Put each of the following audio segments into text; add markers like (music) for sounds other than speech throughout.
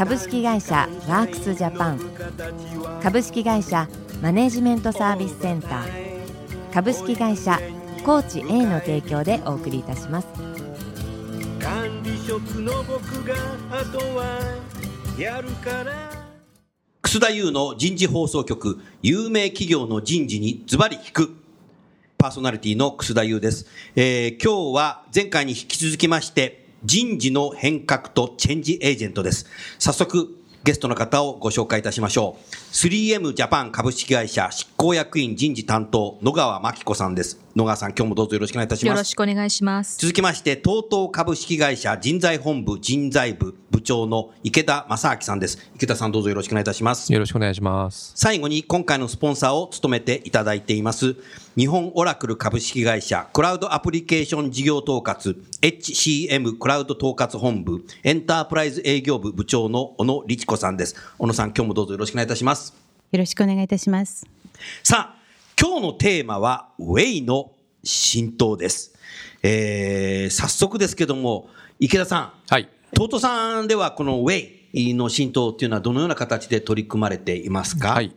株式会社ワークスジャパン。株式会社マネジメントサービスセンター。株式会社コーチ A の提供でお送りいたします。管理職の僕があとはやるから。楠田優の人事放送局有名企業の人事にズバリ聞く。パーソナリティの楠田優です、えー、今日は前回に引き続きまして人事の変革とチェンジエージェントです。早速、ゲストの方をご紹介いたしましょう。3M ジャパン株式会社執行役員人事担当、野川真紀子さんです。野川さん、今日もどうぞよろしくお願いいたします。よろしくお願いします。続きまして、TOTO 株式会社人材本部人材部部長の池田正明さんです。池田さん、どうぞよろしくお願いいたします。よろしくお願いします。最後に、今回のスポンサーを務めていただいています、日本オラクル株式会社クラウドアプリケーション事業統括 HCM クラウド統括本部エンタープライズ営業部部長の小野律子さんです。小野さん、今日もどうぞよろしくお願いいたします。よろしくお願いいたします。さあ、今日のテーマは、ウェイの浸透です。えー、早速ですけども、池田さん。はい。トートさんではこのウェイの浸透っていうのはどのような形で取り組まれていますか？はい。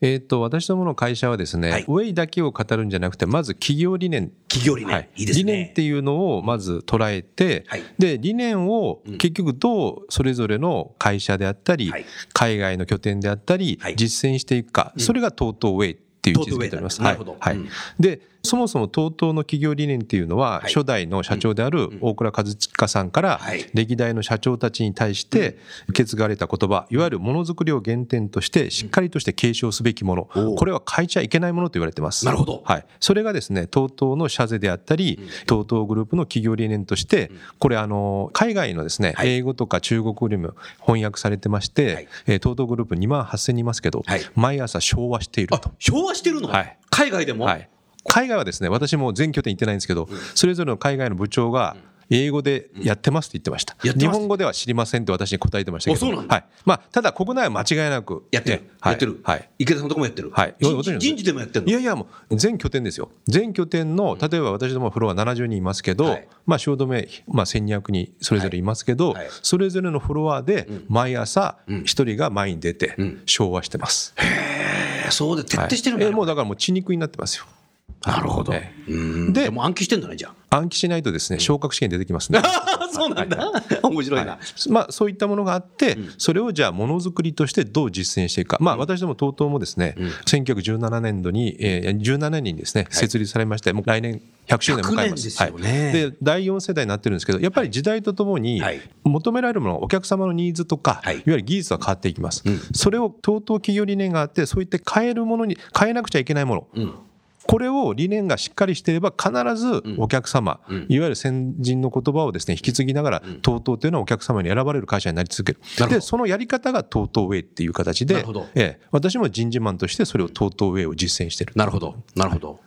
えーと、私どもの会社はですね、はい、ウェイだけを語るんじゃなくてまず企業理念企業理念、はい、いいですね理念っていうのをまず捉えて、はい、で理念を結局どうそれぞれの会社であったり、海外の拠点であったり、実践していくか、それが TOTO ウェイっていう位置づけております。なるほど。はい。で、そもそも TOTO の企業理念っていうのは、初代の社長である大倉和親さんから、歴代の社長たちに対して受け継がれた言葉、いわゆるものづくりを原点として、しっかりとして継承すべきもの、これは変えちゃいけないものと言われてます。なるほど。はい。それがですね、TOTO の社税であったり、TOTO グループの企業理念として、これあの、海外のですね、英語とか中国語にも翻訳されてまして、TOTO グループ2万8000人いますけど、毎朝昭和していると。昭和してるの？はい。海外でも？はい。海外はですね、私も全拠点行ってないんですけど、それぞれの海外の部長が、英語でやってますって言ってました。日本語では知りませんって私に答えてましたけど。はい。まあ、ただ国内は間違いなく。やってる。やってる。はい。池田さんのとこもやってる。はい。人事でもやってるの？いやいや、もう全拠点ですよ。全拠点の、例えば私どもフロア70人いますけど、まあ、汐留、まあ、1200人それぞれいますけど、それぞれのフロアで毎朝一人が前に出て昭和してます。へえ、そうで徹底してるんだ、もうだからもう血肉になってますよ。なるほど。で、も暗記してんだね、じゃあ。暗記しないとですね、昇格試験出てきますね。(laughs) そうなんだ。面白いな。まあ、そういったものがあって、それをじゃあ、ものづくりとしてどう実践していくか。まあ、私ども TOTO もですね、1917年度に、えー、17年にですね、設立されまして、もう来年100周年迎えます。はい、で第4世代になってるんですけど、やっぱり時代とともに求められるもの、お客様のニーズとか、い、わゆる技術は変わっていきます。それを TOTO 企業理念があって、そういって変えるものに変えなくちゃいけないもの。これを理念がしっかりしていれば必ずお客様、うん、いわゆる先人の言葉をですね引き継ぎながら TOTO というのはお客様に選ばれる会社になり続ける。でそのやり方が TOTO ウェイっていう形で、ええ、私も人事マンとしてそれを TOTO ウェイを実践してる。なるほど。なるほど、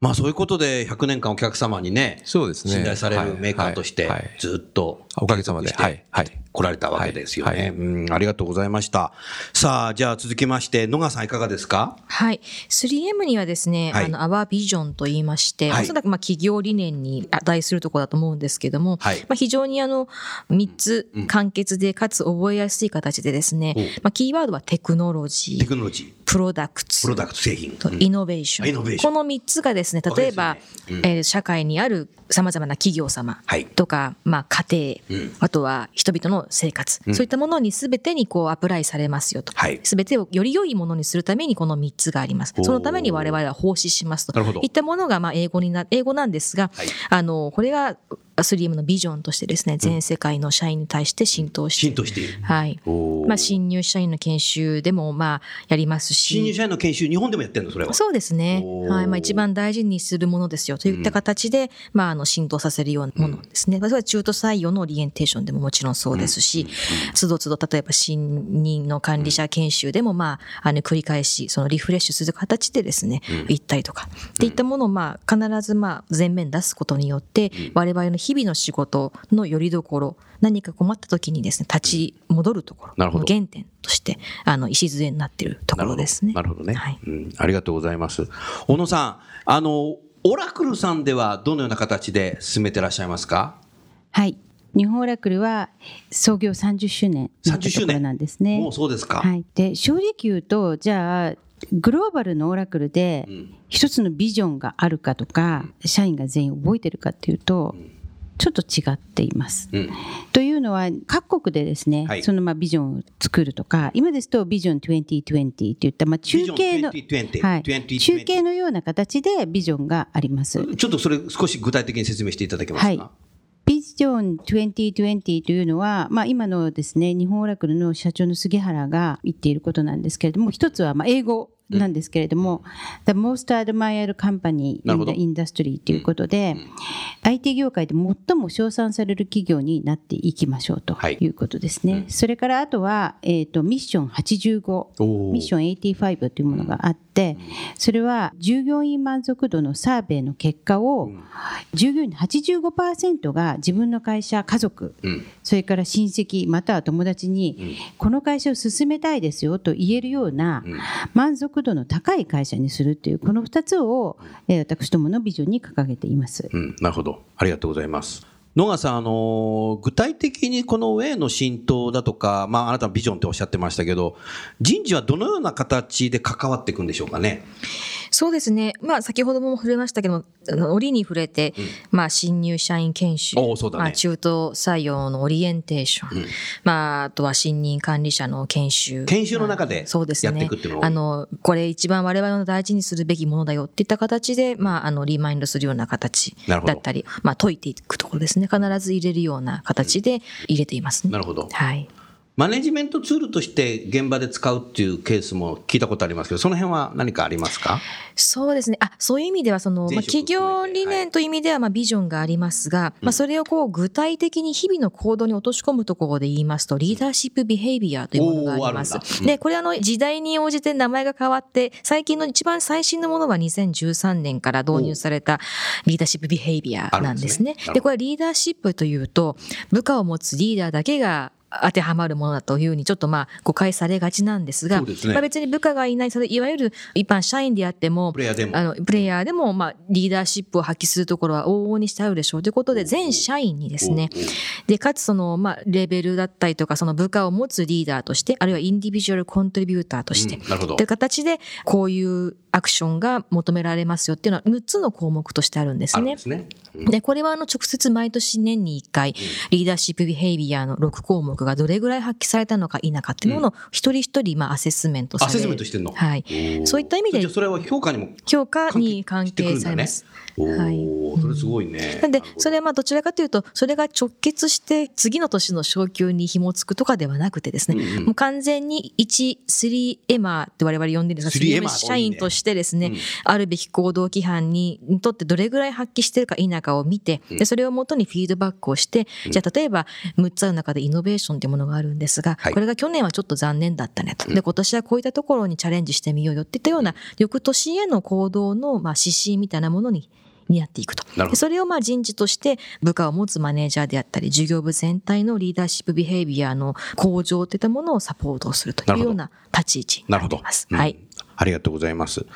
まあそういうことで100年間お客様にね、そうですね。信頼されるメーカーとしてずっとおかげさまで、はい、はい。来られたわけですよね、はいうん。ありがとうございました。さあ、じゃあ続きまして、野川さんいかがですか？はい。3M にはですね、はい、あの、アワービジョンと言いまして、はい、おそらくまあ企業理念に値するところだと思うんですけども、はい、まあ非常にあの、3つ簡潔でかつ覚えやすい形でですね、うん、まあキーワードはテクノロジー。テクノロジー。プロダクツ。プロダクツ製品。とイノベーション。うん、この3つがですね、例えば、ねうん、えー、社会にあるさまざまな企業様とか、はい、まあ家庭、うん、あとは人々の生活、うん、そういったものに全てにこうアプライされますよと。はい、全てをより良いものにするためにこの3つがあります。そのために我々は奉仕しますと。いったものがまあ英語にな、英語なんですが、はい、あの、これが 3M のビジョンとしてですね、全世界の社員に対して浸透して、浸透している。はい。まあ、新入社員の研修でも、まあ、やりますし。新入社員の研修、日本でもやってるの、それは。そうですね。はい。まあ、一番大事にするものですよ、といった形で、うん、まあ、あの、浸透させるようなものですね。うん、それは中途採用のオリエンテーションでももちろんそうですし、つどつど、例えば新任の管理者研修でも、まあ、あの、繰り返し、そのリフレッシュする形でですね、行ったりとか、っていったものを、まあ、必ず、まあ、前面出すことによって、我々の日々の仕事のよりどころ、何か困った時にですね、立ち戻るところ、の原点として、あの、礎になっているところですね。なるほどね。はい、うん。ありがとうございます。小野さん、あの、オラクルさんではどのような形で進めてらっしゃいますか？はい。日本オラクルは創業30周年のところなんですね。もうそうですか。はい。で、正直言うと、じゃあ、グローバルのオラクルで一つのビジョンがあるかとか、社員が全員覚えてるかっていうと、ちょっと違っています。うん、というのは各国でですね、はい、そのまあビジョンを作るとか今ですとビジョン2020っていったまあ中継の、はい、中継のような形でビジョンがあります。ちょっとそれ少し具体的に説明していただけますか？はいビジョン2020というのは、まあ、今のですね日本オラクルの社長の杉原が言っていることなんですけれども一つはまあ英語なんですけれども、The Most Admired Company in the Industry ということで、うん、IT 業界で最も称賛される企業になっていきましょうとい。うことですね。はいうん、それからあとは、えーと、ミッション85、ミッション85というものがあって、それは従業員満足度のサーベイの結果を、従業員の85%が自分の会社、家族、それから親戚、または友達に、この会社を進めたいですよと言えるような満足度の高い会社にするっていうこの2つを、えー、私どものビジョンに掲げています、うん、なるほど。ありがとうございます野川さん、あの具体的にこのウェイの浸透だとか、まあ、あなたのビジョンっておっしゃってましたけど、人事はどのような形で関わっていくんでしょうかね？そうですね。まあ、先ほども触れましたけど、折に触れて、うん、まあ、新入社員研修、ね、まあ、中途採用のオリエンテーション、うん、まあ、あとは新任管理者の研修。研修の中でやっていくっていうのは、ね、あの、これ一番我々の大事にするべきものだよっていった形で、まあ、あの、リマインドするような形だったり、まあ、解いていくところですね。必ず入れるような形で入れています、ね、なるほど。はい。マネジメントツールとして現場で使うっていうケースも聞いたことありますけど、その辺は何かありますか？そうですね。あ、そういう意味では、その、まあ、企業理念という意味では、まあ、ビジョンがありますが、はい、まあ、それをこう、具体的に日々の行動に落とし込むところで言いますと、リーダーシップビヘイビアというものがあります。うん、で、これあの、時代に応じて名前が変わって、最近の一番最新のものは2013年から導入されたリーダーシップビヘイビアなんですね。で、ね、これリーダーシップというと、部下を持つリーダーだけが当てはまるものだというふうにちょっとまあ誤解されがちなんですが、すね、まあ、別に部下がいない、それいわゆる一般社員であっても、プレイヤーでも、あのプレイヤーでもまあリーダーシップを発揮するところは往々にしてあるでしょう。ということで、全社員にですね、で、かつそのまあレベルだったりとか、その部下を持つリーダーとして、あるいはインディビジュアルコントリビューターとして、うん、という形で、こういうアクションが求められますよっていうのは6つの項目としてあるんですね。で、ねこれはあの直接毎年年に1回、リーダーシップビヘイビアの6項目がどれぐらい発揮されたのか否かっていうのを一人一人まあアセスメントされる。アセスメントしてんの？はい。そういった意味で。それは評価にも評価に関係されます。はい。それすごいね。(laughs) なんで、それはまあどちらかというと、それが直結して次の年の昇給に紐付くとかではなくてですね、うんうん、もう完全に1、3エマーって我々呼んでるんですが、3エマ社員としてですね、うん、あるべき行動規範にとってどれぐらい発揮してるか否かを見て、でそれをもとにフィードバックをして、うん、じゃあ例えば6つある中でイノベーションっていうものがあるんですが、はい、これが去年はちょっと残念だったねと。で、今年はこういったところにチャレンジしてみようよっていったような、翌年への行動のまあ指針みたいなものにになっていくと。それをまあ人事として部下を持つマネージャーであったり、事業部全体のリーダーシップビヘイビアの向上といったものをサポートするというような立ち位置になります。はい、ありがとうございます。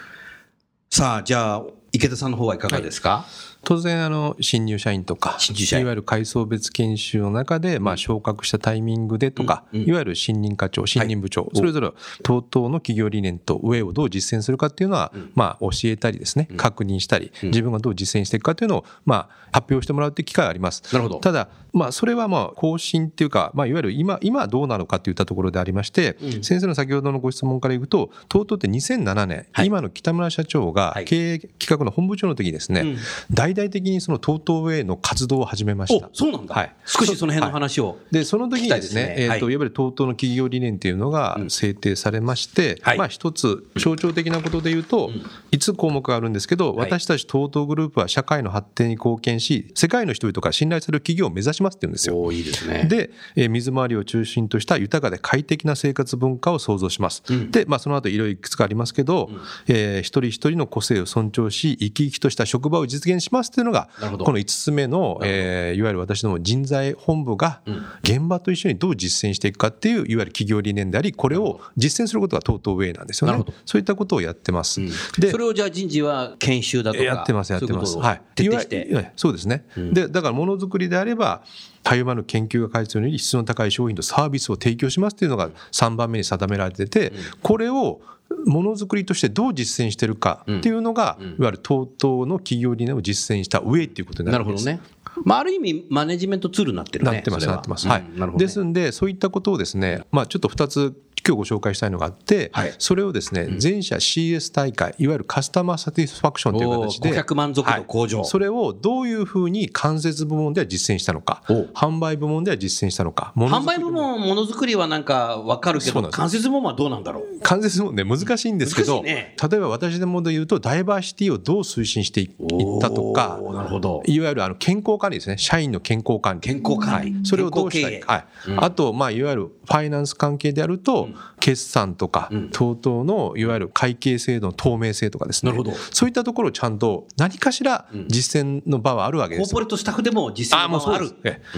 さあ、じゃあ、池田さんの方はいかがですか、はい当然あの新入社員とかいわゆる階層別研修の中でまあ昇格したタイミングでとか、いわゆる新任課長新任部長、それぞれ TOTO の企業理念とウェイをどう実践するかっていうのは、まあ教えたりですね確認したり、自分がどう実践していくかっていうのをまあ発表してもらうっていう機会があります。なるほど。ただまあそれはまあ更新っていうか、まあ、いわゆる今今どうなのかといったところでありまして、先生の先ほどのご質問からいくと TOTO って2007年、今の北村社長が経営企画の本部長の時にですね、大大々的にその TOTO ウェイの活動を始めました。そうなんだ。はい。少しその辺の話を、はい、で、その時にですね、えっ、ー、と、いわゆる TOTO の企業理念っていうのが制定されまして、うん、まあ一つ象徴的なことで言うと、うん、5つ項目があるんですけど、私たち TOTO グループは社会の発展に貢献し、世界の人々から信頼する企業を目指しますって言うんですよ。いいですね。で、えー、水回りを中心とした豊かで快適な生活文化を創造します。うん、で、まあその後いろいろいくつかありますけど、うん、えー、一人一人の個性を尊重し、生き生きとした職場を実現しますというのが、この5つ目の、えー、いわゆる私ども人材本部が現場と一緒にどう実践していくかっていう、いわゆる企業理念であり、これを実践することが TOTO ウェイなんですよね。そういったことをやってます。うん、で、それをじゃあ人事は研修だとかやってます、やってます。はい。徹底して。そうですね。うん、で、だからものづくりであれば、たゆまぬ研究が開発するように質の高い商品とサービスを提供しますというのが3番目に定められてて、これをものづくりとしてどう実践してるかっていうのが、いわゆる TOTO の企業理念を実践した上っていうことになるんです。なるほどね。まあ、ある意味、マネジメントツールになってるね。なってます、なってます。はい。ですんで、そういったことをですね、まあ、ちょっと2つ今日ご紹介したいのがあって、はい、それをですね、全社 CS 大会、いわゆるカスタマーサティスファクションとい。う形で、顧客満足度向上、はい、それをどういうふうに間接部門では実践したのか、販売部門では実践したのか、販売部門、ものづくりはなんか分かるけど、間接部門はどうなんだろう？間接部門ね、難しいんですけど、ね、例えば私どもで言うと、ダイバーシティをどう推進していったとか、なるほど。いわゆるあの健康管理ですね、社員の健康管理。健康管理。それをどうしたいはい。あと、まあ、いわゆるファイナンス関係であると、決算とか、等々のいわゆる会計制度の透明性とかですね。そういったところをちゃんと何かしら実践の場はあるわけです。コーポレートスタッフでも実践の場はある。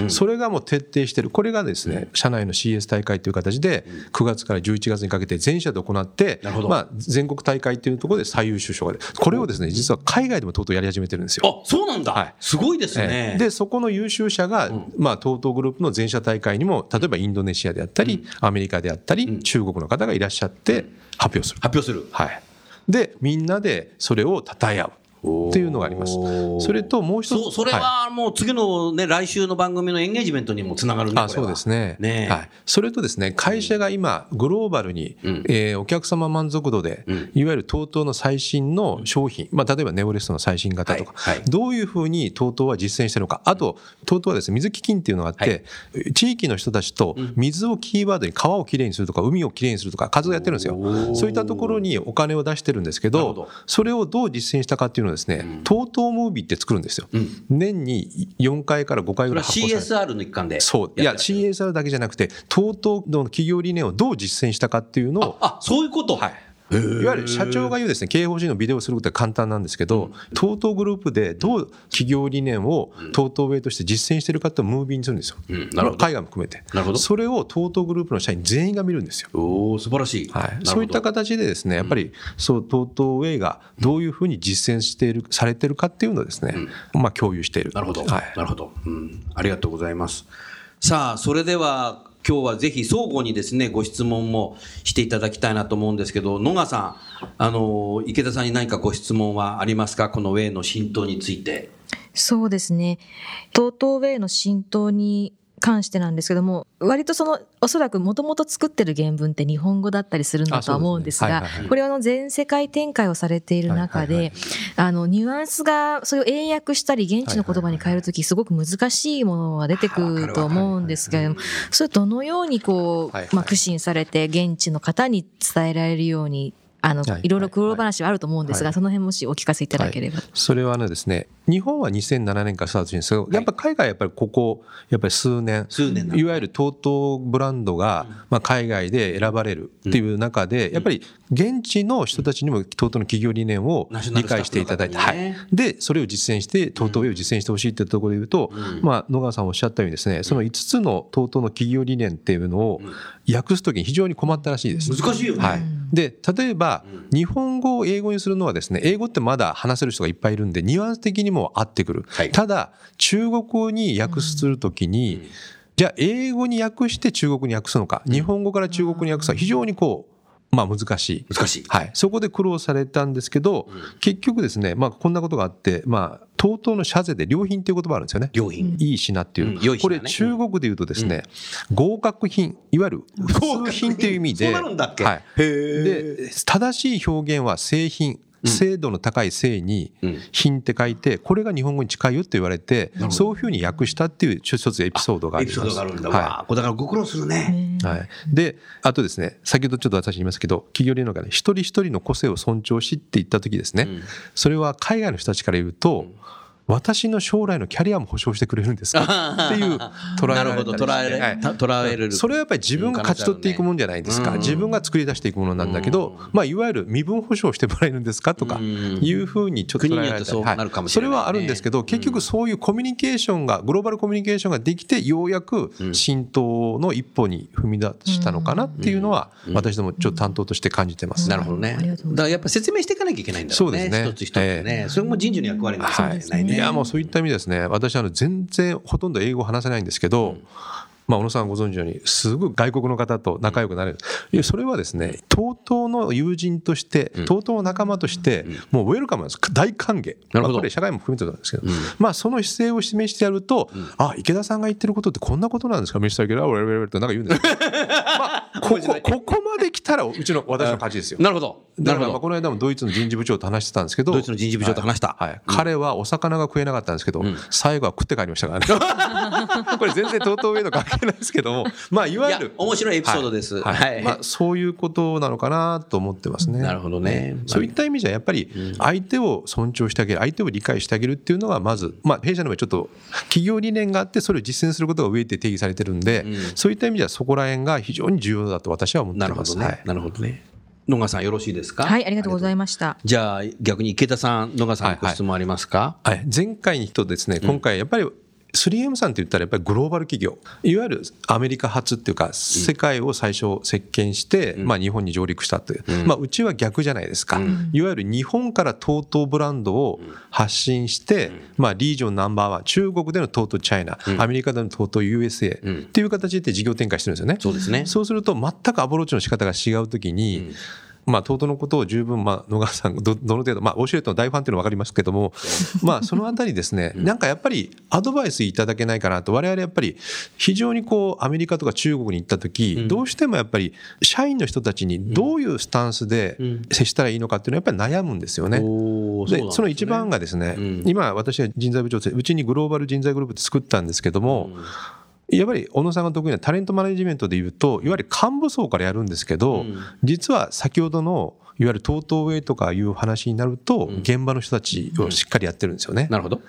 それがもう徹底してる。これがですね、社内の CS 大会という形で、9月から11月にかけて全社で行って、まあ、全国大会っていうところで最優秀賞がこれをですね、実は海外でもとうとうやり始めてるんですよ。あ、そうなんだ。はい、すごいですね。で、そこの優秀者が、まあ、TOTO グループの全社大会にも、例えばインドネシアであったり、アメリカであったり、中国の方がいらっしゃって、発表する。発表する。はい。で、みんなでそれを称え合う。っていうのがあります。それともう一つ。それはもう次のね、来週の番組のエンゲージメントにもつながるんあ、そうですね。ねはい。それとですね、会社が今、グローバルに、うん、えー、お客様満足度で、うん、いわゆる TOTO の最新の商品、まあ、例えばネオレストの最新型とか、はいはい、どういうふうに TOTO は実践してるのか。あと、TOTO はですね、水基金っていうのがあって、はい、地域の人たちと水をキーワードに川をきれいにするとか、海をきれいにするとか、活動やってるんですよ。そういったところにお金を出してるんですけど、どそれをどう実践したかっていうのはですね、うんトムービーって作るんですよ。うん、年に4回から5回ぐらい発行され CSR の一環でそう。いや、CSR だけじゃなくて、TOTO の企業理念をどう実践したかっていうのを。あ、そういうことはい。いわゆる社長が言うですね、経営方針のビデオをすることは簡単なんですけど、トートグループでどう企業理念をトートウェイとして実践してるかってムービーにするんですよ。海外も含めて。なるほど。それをトートグループの社員全員が見るんですよ。おお素晴らしい。はい。そういった形でですね、やっぱり、そう、トートウェイがどういうふうに実践している、されてるかっていうのをですね、まあ共有している。なるほど。はい。なるほど。うん。ありがとうございます。さあ、それでは、今日はぜひ相互にですね、ご質問もしていただきたいなと思うんですけど、野賀さん、あの、池田さんに何かご質問はありますか？このウェイの浸透について。そうですね。TOTO ウェイの浸透に関してなんですけども、割とその、おそらくもともと作ってる原文って日本語だったりするんだとは思うんですが、これはあの全世界展開をされている中で、あの、ニュアンスが、それを英訳したり現地の言葉に変えるとき、すごく難しいものが出てくると思うんですけれども、それどのようにこう、まあ、苦心されて現地の方に伝えられるようにあの、はい、いろいろ苦労話はあると思うんですが、はい、その辺もしお聞かせいただければ。はい、それはねですね、日本は2007年からスタートしてるんですけど、やっぱ海外はやっぱりここ、やっぱり数年、数年いわゆる TOTO ブランドが、まあ、海外で選ばれるっていう中で、やっぱり現地の人たちにも TOTO の企業理念を理解していただいて、はい。で、それを実践して、TOTO を実践してほしいっていうところで言うと、まあ、野川さんおっしゃったようにですね、その5つの TOTO の企業理念っていうのを訳すときに非常に困ったらしいです。難しいよね。はい。で、例えば、日本語を英語にするのはですね、英語ってまだ話せる人がいっぱいいるんで、ニュアンス的にも合ってくる。はい、ただ、中国語に訳するときに、うん、じゃあ、英語に訳して中国に訳すのか、日本語から中国に訳すのは非常にこう、まあ難しい。難しい。はい。そこで苦労されたんですけど、うん、結局ですね、まあこんなことがあって、まあ、TOTO の社税で良品っていう言葉あるんですよね。良品。いい品っていう。うん、これ中国で言うとですね、うん、合格品、いわゆる普通品っていう意味で、そうなるんだっけ？はい。で、正しい表現は製品。精度の高い性に品って書いてこれが日本語に近いよって言われてそういうふうに訳したっていう一つエピソードがあります。エピソードがあるんだ、はい、だからご苦労するね。はい、であとですね先ほどちょっと私言いますけど企業理論がね一人一人の個性を尊重しって言った時ですね、それは海外の人たちから言うと、私の将来のキャリアも保証してくれるんですか？っていう捉えられる、捉えれ、はい、捉える。それはやっぱり自分が勝ち取っていくもんじゃないですか、自分が作り出していくものなんだけど、まあ、いわゆる身分保証してもらえるんですか？とかいうふうにちょっと捉えられたはい、それはあるんですけど結局そういうコミュニケーションがグローバルコミュニケーションができてようやく浸透の一歩に踏み出したのかなっていうのは私どもちょっと担当として感じてます。なるほどね。だからやっぱ説明していかなきゃいけないんだろうね。そうですね。一つ一つね、えー、それも人事の役割なんですね、はい、いやもうそういった意味でですね。私あの全然ほとんど英語話せないんですけど、うん。まあ、小野さんご存知のようにすごい外国の方と仲良くなれる、いやそれはですね TOTO の友人として TOTO の仲間としてもうウェルカムなんです。大歓迎。なるほど、まあ、これ社会も含めてなんですけど、まあその姿勢を示してやると、あ池田さんが言ってることってこんなことなんですか？ミスター・ゲラーウェルウェルってなんか言うんですけど、まあ、ここここまで来たらうちの私の勝ちですよ。なるほどだからまあこの間もドイツの人事部長と話してたんですけどドイツの人事部長と話した、はい彼はお魚が食えなかったんですけど、最後は食って帰りましたからね (laughs) これ全然 TOTO ウェイの関係ないですけどもまあ、いわゆる。面白いエピソードです。はい。まあ、そういうことなのかなと思ってますね。なるほどね。そういった意味じゃ、やっぱり、相手を尊重してあげる、相手を理解してあげるっていうのが、まず、まあ、弊社の場合、ちょっと、企業理念があって、それを実践することが上って定義されてるんで、そういった意味では、そこら辺が非常に重要だと私は思ってます。なるほどね。なるほどね。野川さんよろしいですか？はいありがとうございました。じゃあ逆に池田さん野川さんご質問ありますか、はい、はい、前回にとですね今回やっぱり 3M さんって言ったらやっぱりグローバル企業いわゆるアメリカ発っていうか世界を最初席巻して、まあ、日本に上陸したという、まあ、うちは逆じゃないですか、いわゆる日本から TOTO ブランドを発信して、まあ、リージョンナンバーワン中国での TOTO チャイナ、アメリカでの TOTO USA っていう形で事業展開してるんですよね。そうですね。そうすると全くアプローチの仕方が違うときに、まあ、東のことを十分、まあ、野川さんど、どの程度、まあ、オシュレットの大ファンっていうのは分かりますけども、まあ、そのあたりですね、なんかやっぱりアドバイスいただけないかなと、我々やっぱり非常にこう、アメリカとか中国に行った時、どうしてもやっぱり、社員の人たちにどういうスタンスで接したらいいのかっていうのはやっぱり悩むんですよね。で、その一番がですね、今、私は人材部長で、うちにグローバル人材グループって作ったんですけども、やっぱり小野さんが得意なタレントマネジメントでいうといわゆる幹部層からやるんですけど、うん、実は先ほどのいわゆる TOTO ウェイとかいう話になると、現場の人たちをしっかりやってるんですよね。なるほど。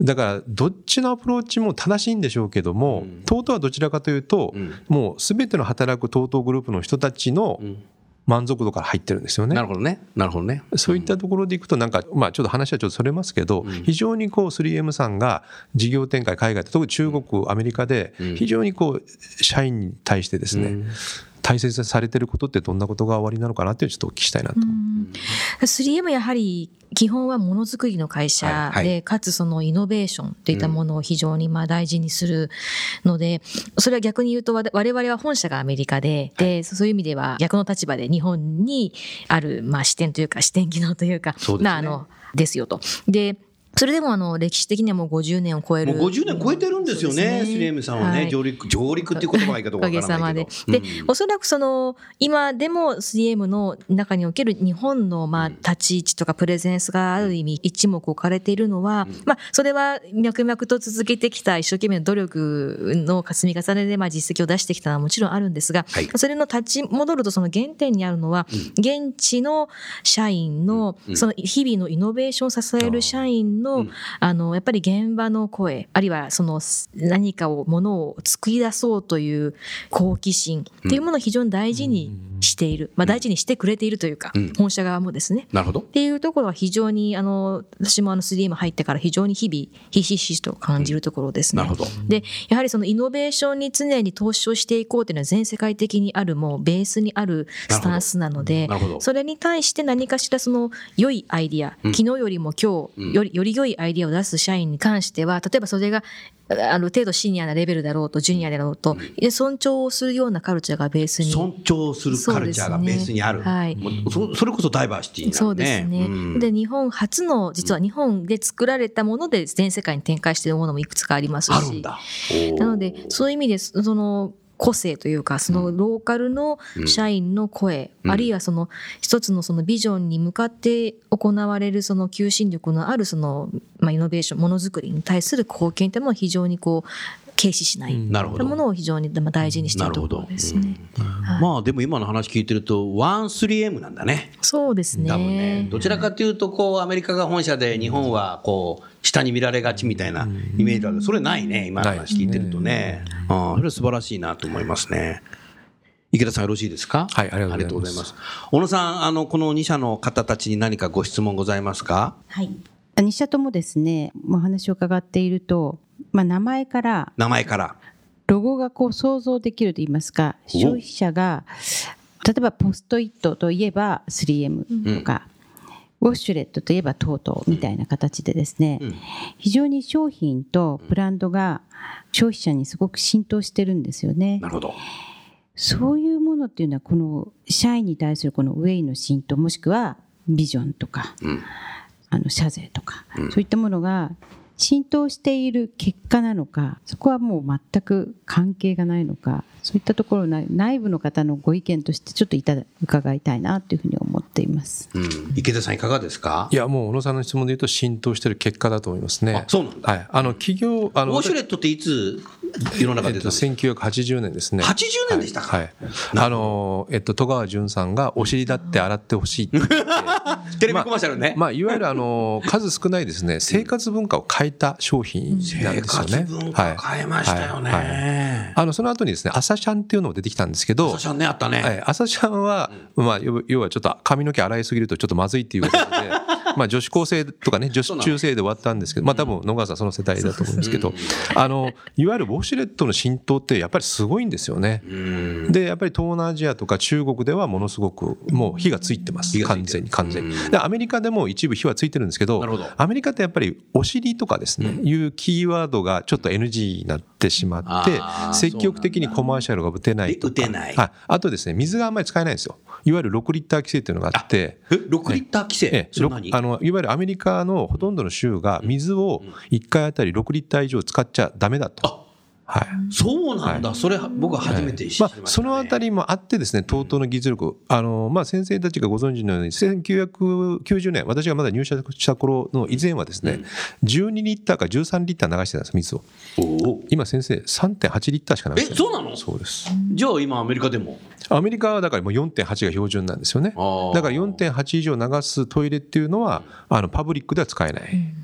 だからどっちのアプローチも正しいんでしょうけども、うん、TOTO はどちらかというと、うん、もうすべての働く TOTO グループの人たちの満足度から入ってるんですよね。なるほどね。なるほどね。そういったところでいくと、なんか、まあちょっと話はちょっとそれますけど、非常にこう 3M さんが事業展開、海外、特に中国、アメリカで、非常にこう、社員に対してですね、大切されてることってどんなことが終わりなのかなっていうちょっとお聞きしたいなと。3M やはり基本はものづくりの会社で、はい。はい、かつそのイノベーションといったものを非常にまあ大事にするので、うん、それは逆に言うと我々は本社がアメリカで、はい、でそういう意味では逆の立場で日本にあるまあ視点というか視点機能というか、うね、まああのですよと。でそれでもあの歴史的にはもう50年を超える。もう50年超えてるんですよね、スリエムさんはね、はい、上陸、上陸っていう言葉がいいかどうかわからないけど。おかげさまで。で、うん、おそらくその、今でも 3M の中における日本のまあ立ち位置とかプレゼンスがある意味一目置かれているのは、うん、まあ、それは脈々と続けてきた一生懸命の努力の積み重ねでまあ実績を出してきたのはもちろんあるんですが、はい、それの立ち戻るとその原点にあるのは、現地の社員の、その日々のイノベーションを支える社員の、あの、の、やっぱり現場の声、あるいはその何かを、ものを作り出そうという好奇心っていうものを非常に大事にしている。まあ大事にしてくれているというか、本社側もですね。なるほど。っていうところは非常に、あの、私もあの 3M 入ってから非常に日々、ひしひしと感じるところですね。なるほど。で、やはりそのイノベーションに常に投資をしていこうというのは全世界的にあるもうベースにあるスタンスなので、それに対して何かしらその良いアイディア、昨日よりも今日よりより良いアイディアを出す社員に関しては、例えばそれがある程度シニアなレベルだろうと、ジュニアだろうと、うん、尊重をするようなカルチャーがベースに。尊重するカルチャーがベースにある。ね、はいそ。それこそダイバーシティ、ね、そうですね。うん、で、日本初の、実は日本で作られたもので全世界に展開しているものもいくつかありますし。あるんだ。なので、そういう意味で、その、個性というかそのローカルの社員の声、うん、あるいはその一つのそのビジョンに向かって行われるその求心力のあるその、まあ、イノベーションものづくりに対する貢献というのは非常にこう軽視しない、うん、なるほど。ものを非常に大事にしているところですね。はい、まあでも今の話聞いてると 13M なんだね。そうですね。多分ね。どちらかというとこうアメリカが本社で日本はこう下に見られがちみたいなイメージだけどそれないね今の話聞いてるとね。ああそれは素晴らしいなと思いますね。池田さんよろしいですか？はいありがとうございます。小野さんあのこの2社の方たちに何かご質問ございますか？はい。2社ともですねお話を伺っているとまあ、名前から名前から。ロゴがこう想像できると言いますか消費者が例えばポストイットといえば 3M とか、うん、ウォッシュレットといえば TOTO みたいな形でですね、うん、非常に商品とブランドが消費者にすごく浸透してるんですよね。なるほど。そういうものっていうのはこの社員に対するこのウェイの浸透もしくはビジョンとか、うん、あの社税とか、そういったものが浸透している結果なのかそこはもう全く関係がないのかそういったところ内部の方のご意見としてちょっといた伺いたいなというふうに思っています、うん、池田さんいかがですか？いやもう小野さんの質問で言うと浸透している結果だと思いますね。そうなんだ、はい、あの企業あのウォシュレットっていつ世の中で、えっと、1980年ですね。80年でしたか、はい、あのえっと戸川淳さんがお尻だって洗ってほしいって (laughs) テレビコマーシャルね、まあ、まあ、いわゆるあの数少ないですね。生活文化を変えた商品なんですよね、生活文化変えましたよね、あのその後にですね朝シャンっていうのも出てきたんですけど朝シャンねあったね、はい、朝シャンは、まあ、要はちょっと髪の毛洗いすぎるとちょっとまずいっていうことで (laughs) まあ女子高生とかね女子中生で終わったんですけどまあ多分野川さんその世代だと思うんですけどあのいわゆるウォシュレットの浸透ってやっぱりすごいんですよね。でやっぱり東南アジアとか中国ではものすごくもう火がついてます。完全に完全に。でアメリカでも一部火はついてるんですけどアメリカってやっぱりお尻とかですねいうキーワードがちょっと NG になってしまって積極的にコマーシャルが打てないとか。ああとですね水があんまり使えないんですよ。いわゆる6リッター規制っていうのがあって6リッター規制、ええ、あのいわゆるアメリカのほとんどの州が水を1回あたり6リッター以上使っちゃだめだと。はい、そうなんだ、はい、それ僕は初めて知りました、ね、まあ、そのあたりもあってですね TOTO の技術力あの、まあ、先生たちがご存知のように1990年私がまだ入社した頃の以前はですね、うん、12リッターか13リッター流してたんです水を。今先生3.8リッターしか流してない。えそうなの？そうです。じゃあ今アメリカでも？アメリカはだからもう4.8が標準なんですよね。だから4.8以上流すトイレっていうのはあのパブリックでは使えない、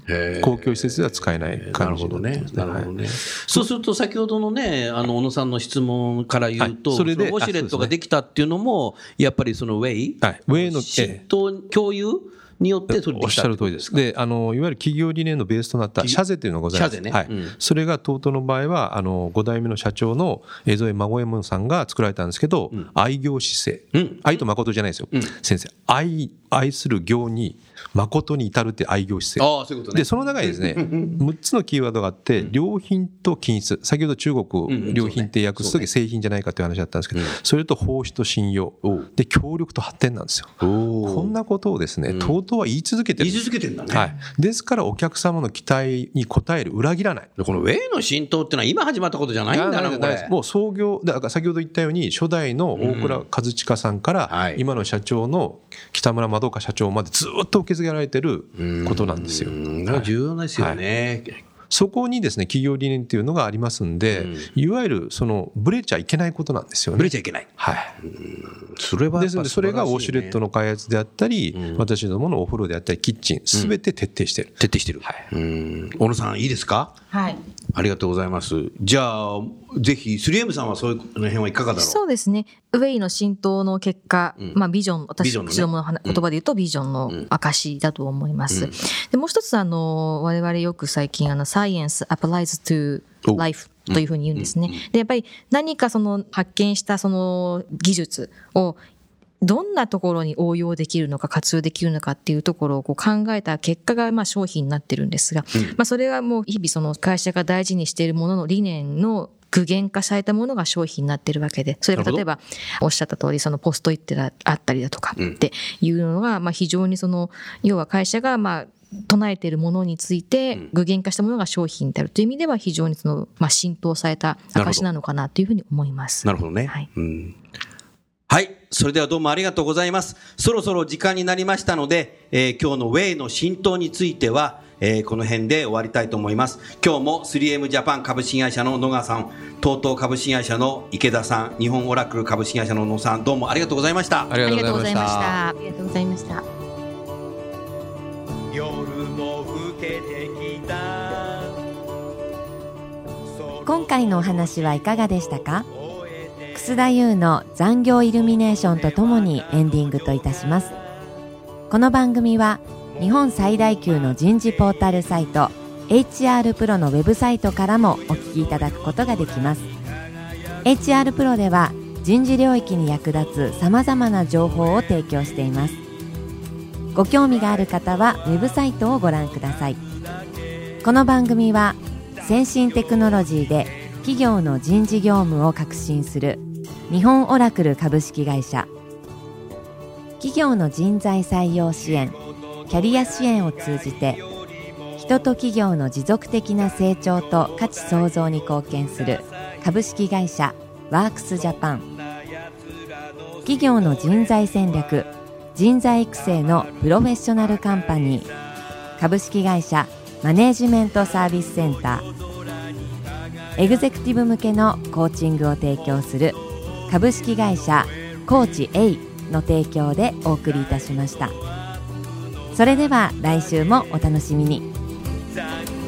公共施設では使えない感じなるほどね。なるほどね、はい、そうすると先ほどのねあの小野さんの質問から言うと、はい、それでウォシュレットができたっていうのもやっぱりそのウェイ、はい、ウェイの浸透共有によっておっしゃる通りです。で、あのいわゆる企業理念のベースとなった社税というのがございます。ね、はい、うん、それが TOTO の場合はあの5代目の社長の江添孫右衛門さんが作られたんですけど、うん、愛業姿勢、うん、愛と誠じゃないですよ。先生、愛愛する行に誠に至るって愛行姿勢。あそういうことね。で、その中にですね、6つのキーワードがあって、良品と均質。先ほど中国、良品って訳すとき製品じゃないかという話だったんですけど、それと奉仕と信用。で、協力と発展なんですよ。こんなことをですね、とうとうは言い続けてる。言い続けてんだね。はい。ですからお客様の期待に応える、裏切らない。このウェイの浸透っていうのは今始まったことじゃないんだな、これ。もう創業、だから先ほど言ったように、初代の大倉和親さんから、今の社長の北村まどか社長までずっと受け継げられてることなんですよ。重要ですよね。はいそこにですね企業理念っていうのがありますんで、うん、いわゆるそのブレちゃいけないことなんですよね。ブレちゃいけない。はい。それは、ですのでそれがウォシュレットの開発であったり、うん、私どものお風呂であったりキッチンすべて徹底してる。徹底してる。はい。小野さんいいですか？はい。ありがとうございます。じゃあぜひ 3M さんはそういうの辺はいかがだろう？そうですね。ウェイの浸透の結果、うん、まあビジョン私どもの言葉で言うとビジョンの証だと思います。でもう一つあの我々よく最近あのサイエンスアプライズ to life というふうに言うんですね。で、やっぱり何かその発見したその技術をどんなところに応用できるのか活用できるのかっていうところをこう考えた結果がまあ商品になってるんですが、まあそれはもう日々その会社が大事にしているものの理念の具現化されたものが商品になってるわけで、それが例えばおっしゃった通り、そのポストイットがあったりだとかっていうのが、まあ非常にその、要は会社がまあ唱えているものについて具現化したものが商品であるという意味では非常にその、まあ、浸透された証なのかなというふうに思います。なるほどね。はい、うんはい。それではどうもありがとうございます。そろそろ時間になりましたので、えー、今日のウェイの浸透については、えー、この辺で終わりたいと思います。今日も 3M ジャパン株式会社の野川さん、TOTO 株式会社の池田さん、日本オラクル株式会社の野さん、どうもありがとうございました。ありがとうございました。ありがとうございました。夜も更けてきた今回のお話はいかがでしたか？楠田優の残業イルミネーションとともにエンディングといたしますこの番組は日本最大級の人事ポータルサイト HR プロのウェブサイトからもお聞きいただくことができます。HR プロでは人事領域に役立つさまざまな情報を提供しています。ご興味がある方はウェブサイトをご覧ください。この番組は先進テクノロジーで企業の人事業務を革新する日本オラクル株式会社。企業の人材採用支援。キャリア支援を通じて人と企業の持続的な成長と価値創造に貢献する株式会社ワークスジャパン。企業の人材戦略人材育成のプロフェッショナルカンパニー。株式会社マネージメントサービスセンター。エグゼクティブ向けのコーチングを提供する株式会社コーチ A の提供でお送りいたしました。それでは来週もお楽しみに。残